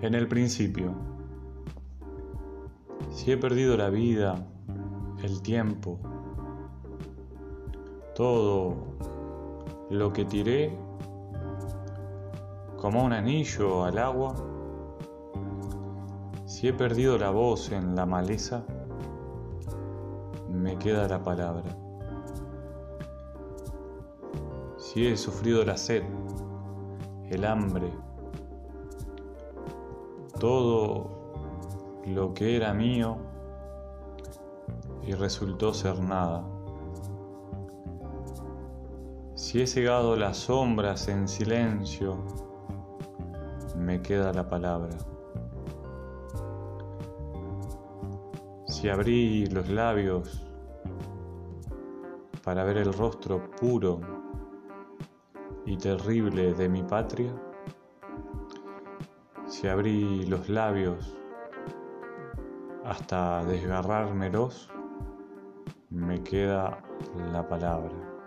En el principio, si he perdido la vida, el tiempo, todo lo que tiré como un anillo al agua, si he perdido la voz en la maleza, me queda la palabra. Si he sufrido la sed, el hambre, todo lo que era mío y resultó ser nada. Si he cegado las sombras en silencio, me queda la palabra. Si abrí los labios para ver el rostro puro y terrible de mi patria, si abrí los labios hasta desgarrármelos, me queda la palabra.